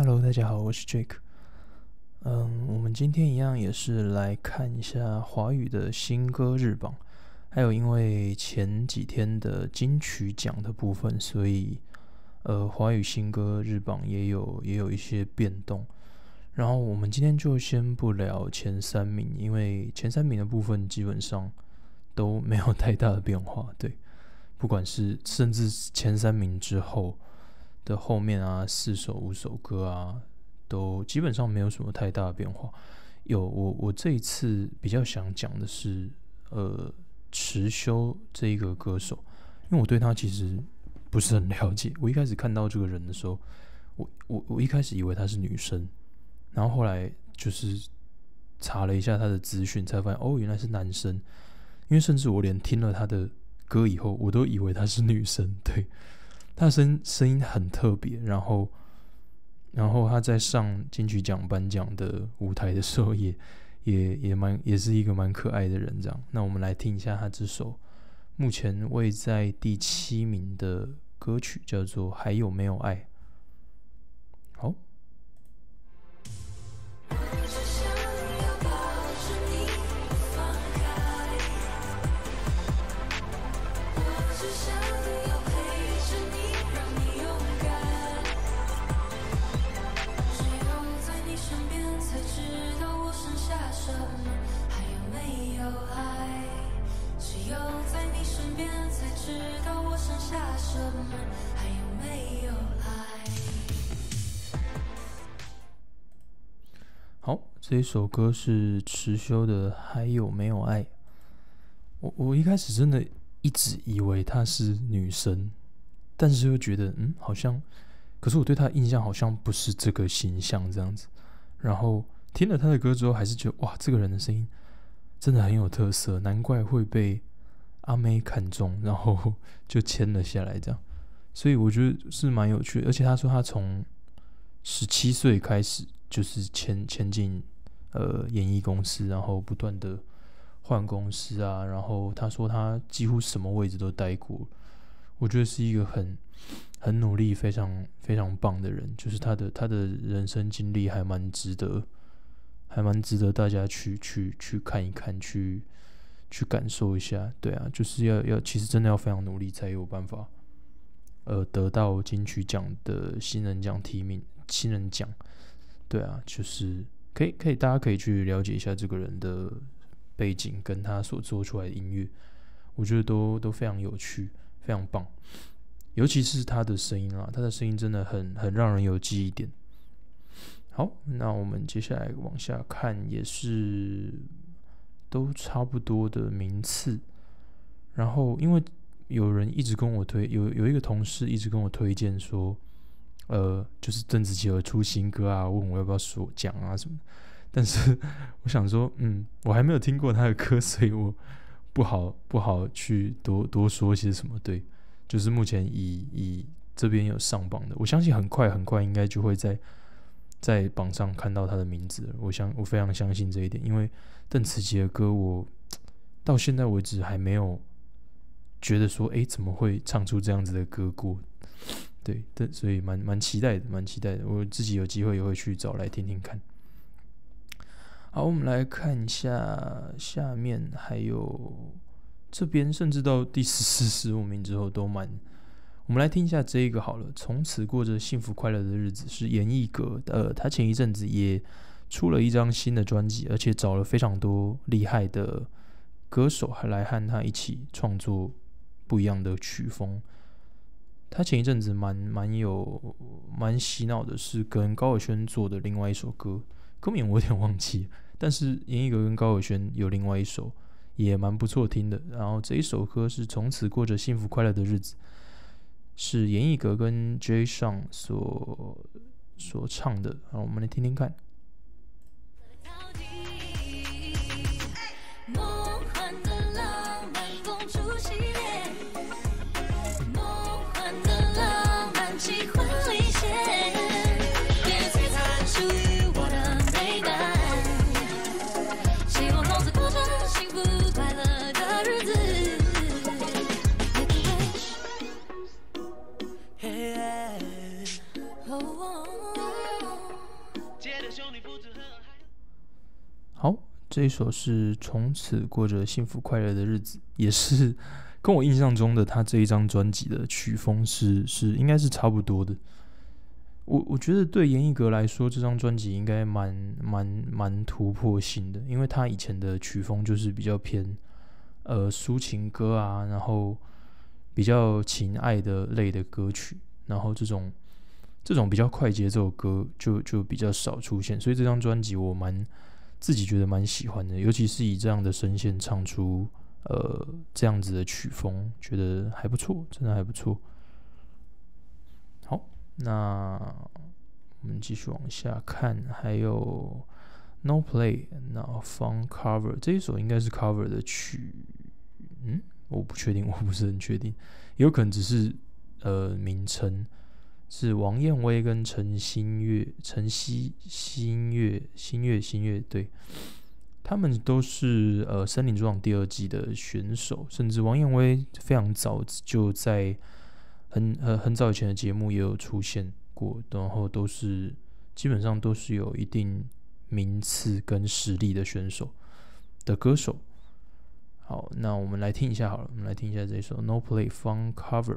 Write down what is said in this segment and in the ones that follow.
Hello，大家好，我是 Jake。嗯，我们今天一样也是来看一下华语的新歌日榜，还有因为前几天的金曲奖的部分，所以呃，华语新歌日榜也有也有一些变动。然后我们今天就先不聊前三名，因为前三名的部分基本上都没有太大的变化。对，不管是甚至前三名之后。的后面啊，四首五首歌啊，都基本上没有什么太大的变化。有我我这一次比较想讲的是，呃，池修这一个歌手，因为我对他其实不是很了解。我一开始看到这个人的时候，我我我一开始以为他是女生，然后后来就是查了一下他的资讯，才发现哦，原来是男生。因为甚至我连听了他的歌以后，我都以为他是女生。对。他声声音很特别，然后，然后他在上金曲奖颁奖的舞台的时候，也也也蛮也是一个蛮可爱的人。这样，那我们来听一下他这首目前位在第七名的歌曲，叫做《还有没有爱》。好，这一首歌是池修的《还有没有爱》。我我一开始真的一直以为她是女生，但是又觉得嗯，好像，可是我对她的印象好像不是这个形象这样子。然后听了她的歌之后，还是觉得哇，这个人的声音真的很有特色，难怪会被阿妹看中，然后就签了下来这样。所以我觉得是蛮有趣的，而且他说他从十七岁开始。就是前前进呃演艺公司，然后不断的换公司啊，然后他说他几乎什么位置都待过，我觉得是一个很很努力、非常非常棒的人。就是他的他的人生经历还蛮值得，还蛮值得大家去去去看一看，去去感受一下。对啊，就是要要其实真的要非常努力才有办法，呃，得到金曲奖的新人奖提名，新人奖。对啊，就是可以可以，大家可以去了解一下这个人的背景，跟他所做出来的音乐，我觉得都都非常有趣，非常棒，尤其是他的声音啊，他的声音真的很很让人有记忆点。好，那我们接下来往下看，也是都差不多的名次。然后，因为有人一直跟我推，有有一个同事一直跟我推荐说。呃，就是邓紫棋有出新歌啊，问我要不要说讲啊什么，但是我想说，嗯，我还没有听过她的歌，所以我不好不好去多多说些什么。对，就是目前以以这边有上榜的，我相信很快很快应该就会在在榜上看到她的名字。我相我非常相信这一点，因为邓紫棋的歌我到现在为止还没有觉得说，哎，怎么会唱出这样子的歌过？对，对，所以蛮蛮期待的，蛮期待的。我自己有机会也会去找来听听看。好，我们来看一下下面，还有这边，甚至到第十四、十五名之后都蛮。我们来听一下这一个好了。从此过着幸福快乐的日子，是严艺格的。他前一阵子也出了一张新的专辑，而且找了非常多厉害的歌手，还来和他一起创作不一样的曲风。他前一阵子蛮蛮有蛮洗脑的，是跟高尔宣做的另外一首歌，歌名我有点忘记。但是严艺格跟高尔宣有另外一首也蛮不错听的。然后这一首歌是从此过着幸福快乐的日子，是严艺格跟 J 上所所唱的。好，我们来听听看。这一首是从此过着幸福快乐的日子，也是 跟我印象中的他这一张专辑的曲风是是应该是差不多的。我我觉得对严艺格来说，这张专辑应该蛮蛮蛮突破性的，因为他以前的曲风就是比较偏呃抒情歌啊，然后比较情爱的类的歌曲，然后这种这种比较快节奏歌就就比较少出现，所以这张专辑我蛮。自己觉得蛮喜欢的，尤其是以这样的声线唱出呃这样子的曲风，觉得还不错，真的还不错。好，那我们继续往下看，还有 No Play，那 Fun Cover 这一首应该是 Cover 的曲，嗯，我不确定，我不是很确定，有可能只是呃名称。是王燕威跟陈新月、陈曦、新月、新月、新月，对，他们都是呃《森林之王》第二季的选手，甚至王燕威非常早就在很很很早以前的节目也有出现过，然后都是基本上都是有一定名次跟实力的选手的歌手。好，那我们来听一下好了，我们来听一下这首《No Play Fun Cover》。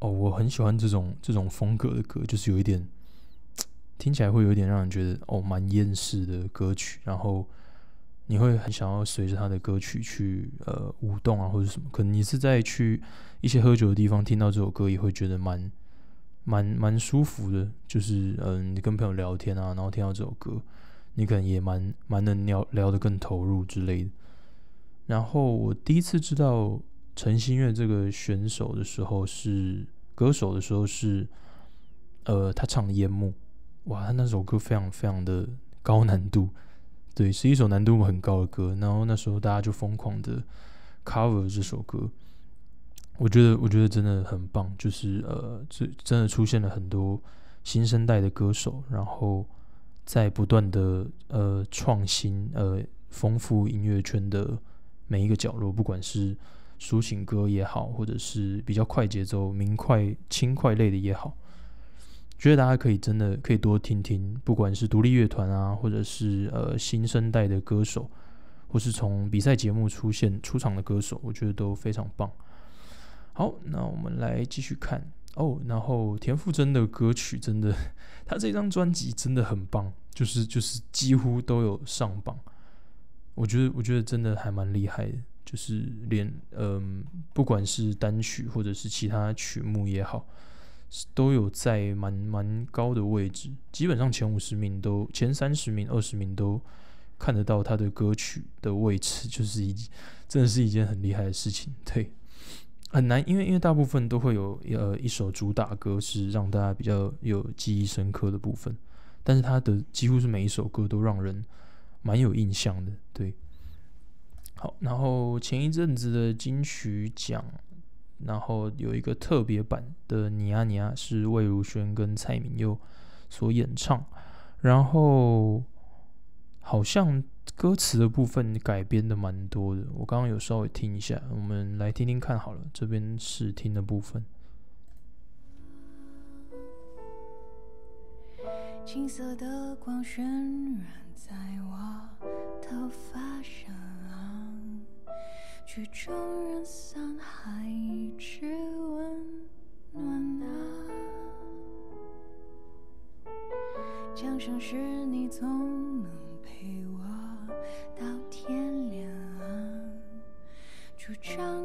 哦，我很喜欢这种这种风格的歌，就是有一点听起来会有点让人觉得哦蛮厌世的歌曲，然后你会很想要随着他的歌曲去呃舞动啊或者什么。可能你是在去一些喝酒的地方听到这首歌，也会觉得蛮蛮蛮舒服的。就是嗯，你跟朋友聊天啊，然后听到这首歌。你可能也蛮蛮能聊聊得更投入之类的。然后我第一次知道陈星月这个选手的时候，是歌手的时候是，呃，他唱的《烟幕》，哇，他那首歌非常非常的高难度，对，是一首难度很高的歌。然后那时候大家就疯狂的 cover 这首歌，我觉得我觉得真的很棒，就是呃，这真的出现了很多新生代的歌手，然后。在不断的呃创新呃丰富音乐圈的每一个角落，不管是抒情歌也好，或者是比较快节奏、明快、轻快类的也好，觉得大家可以真的可以多听听，不管是独立乐团啊，或者是呃新生代的歌手，或是从比赛节目出现出场的歌手，我觉得都非常棒。好，那我们来继续看。哦，然后田馥甄的歌曲真的，他这张专辑真的很棒，就是就是几乎都有上榜。我觉得我觉得真的还蛮厉害的，就是连嗯，不管是单曲或者是其他曲目也好，都有在蛮蛮高的位置，基本上前五十名都前三十名、二十名都看得到他的歌曲的位置，就是一真的是一件很厉害的事情，对。很难，因为因为大部分都会有呃一首主打歌是让大家比较有记忆深刻的部分，但是他的几乎是每一首歌都让人蛮有印象的，对。好，然后前一阵子的金曲奖，然后有一个特别版的《你呀你呀》是魏如萱跟蔡明佑所演唱，然后好像。歌词的部分改编的蛮多的，我刚刚有稍微听一下，我们来听听看好了。这边试听的部分。金色的光渲染在我头发上，曲终人散还一直温暖啊，奖赏是你总能陪我。到天亮，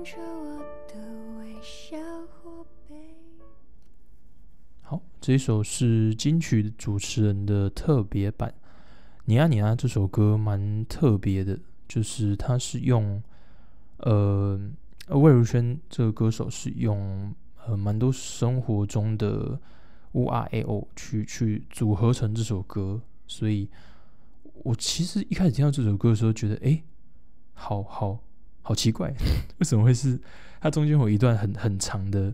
着我的微笑或悲。好，这一首是金曲主持人的特别版。你啊你啊，这首歌蛮特别的，就是它是用呃魏如萱这个歌手是用呃蛮多生活中的 U R A O 去去组合成这首歌，所以我其实一开始听到这首歌的时候，觉得哎，好好好奇怪，为什么会是它中间有一段很很长的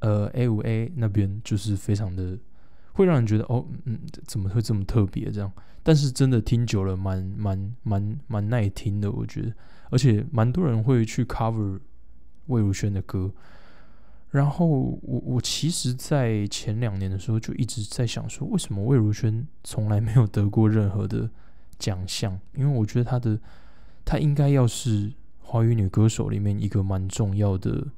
呃 A 五 A 那边就是非常的会让人觉得哦嗯怎么会这么特别这样，但是真的听久了蛮蛮蛮蛮耐听的，我觉得。而且蛮多人会去 cover 魏如萱的歌，然后我我其实，在前两年的时候就一直在想说，为什么魏如萱从来没有得过任何的奖项？因为我觉得她的她应该要是华语女歌手里面一个蛮重要的、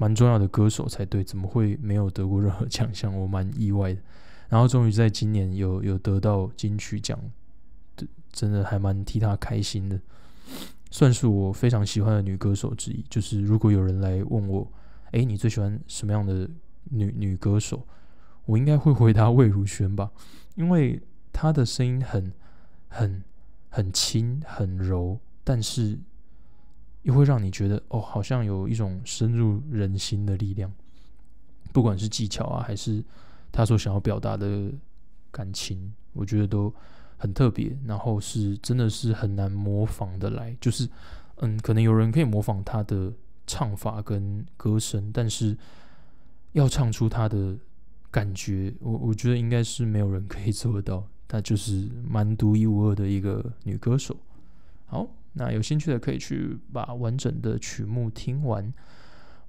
蛮重要的歌手才对，怎么会没有得过任何奖项？我蛮意外的。然后终于在今年有有得到金曲奖，真的还蛮替她开心的。算是我非常喜欢的女歌手之一。就是如果有人来问我，哎，你最喜欢什么样的女女歌手？我应该会回答魏如萱吧，因为她的声音很很很轻很柔，但是又会让你觉得哦，好像有一种深入人心的力量。不管是技巧啊，还是他所想要表达的感情，我觉得都。很特别，然后是真的是很难模仿的来，就是嗯，可能有人可以模仿他的唱法跟歌声，但是要唱出他的感觉，我我觉得应该是没有人可以做得到。她就是蛮独一无二的一个女歌手。好，那有兴趣的可以去把完整的曲目听完。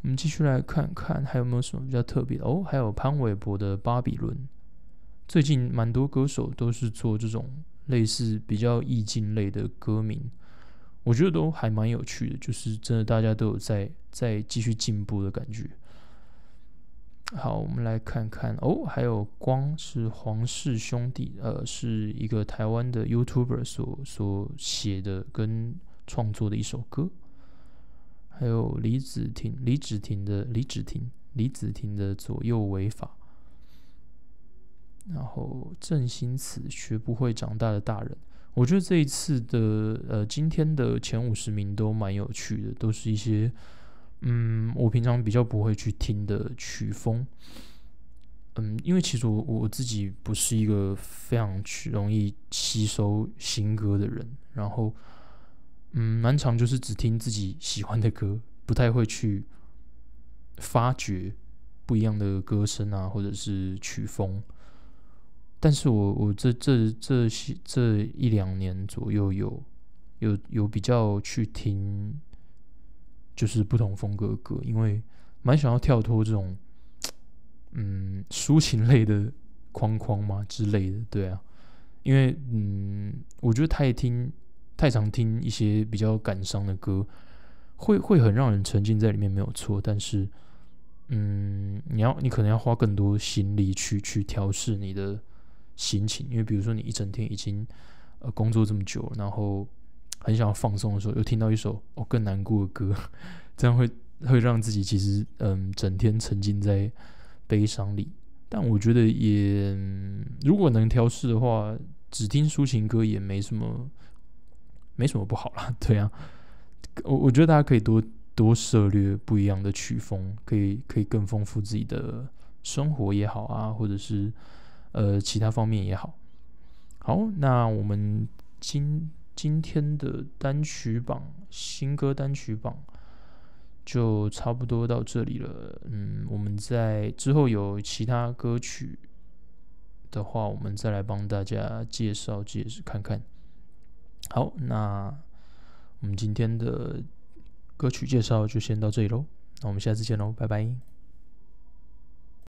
我们继续来看看还有没有什么比较特别的哦，还有潘玮柏的《巴比伦》。最近蛮多歌手都是做这种类似比较意境类的歌名，我觉得都还蛮有趣的，就是真的大家都有在在继续进步的感觉。好，我们来看看。哦，还有光是黄氏兄弟，呃，是一个台湾的 YouTuber 所所写的跟创作的一首歌，还有李子婷李子婷的李子婷李子婷的左右违法。然后郑兴慈学不会长大的大人，我觉得这一次的呃今天的前五十名都蛮有趣的，都是一些嗯我平常比较不会去听的曲风，嗯，因为其实我我自己不是一个非常去容易吸收新歌的人，然后嗯蛮常就是只听自己喜欢的歌，不太会去发掘不一样的歌声啊，或者是曲风。但是我我这这这些这一两年左右有有有比较去听，就是不同风格的歌，因为蛮想要跳脱这种嗯抒情类的框框嘛之类的，对啊，因为嗯我觉得太听太常听一些比较感伤的歌，会会很让人沉浸在里面没有错，但是嗯你要你可能要花更多心力去去调试你的。心情，因为比如说你一整天已经呃工作这么久，然后很想要放松的时候，又听到一首哦更难过的歌，这样会会让自己其实嗯整天沉浸在悲伤里。但我觉得也如果能调试的话，只听抒情歌也没什么没什么不好啦。对啊，我我觉得大家可以多多涉猎不一样的曲风，可以可以更丰富自己的生活也好啊，或者是。呃，其他方面也好，好，那我们今今天的单曲榜新歌单曲榜就差不多到这里了。嗯，我们在之后有其他歌曲的话，我们再来帮大家介绍介绍看看。好，那我们今天的歌曲介绍就先到这里喽。那我们下次见喽，拜拜。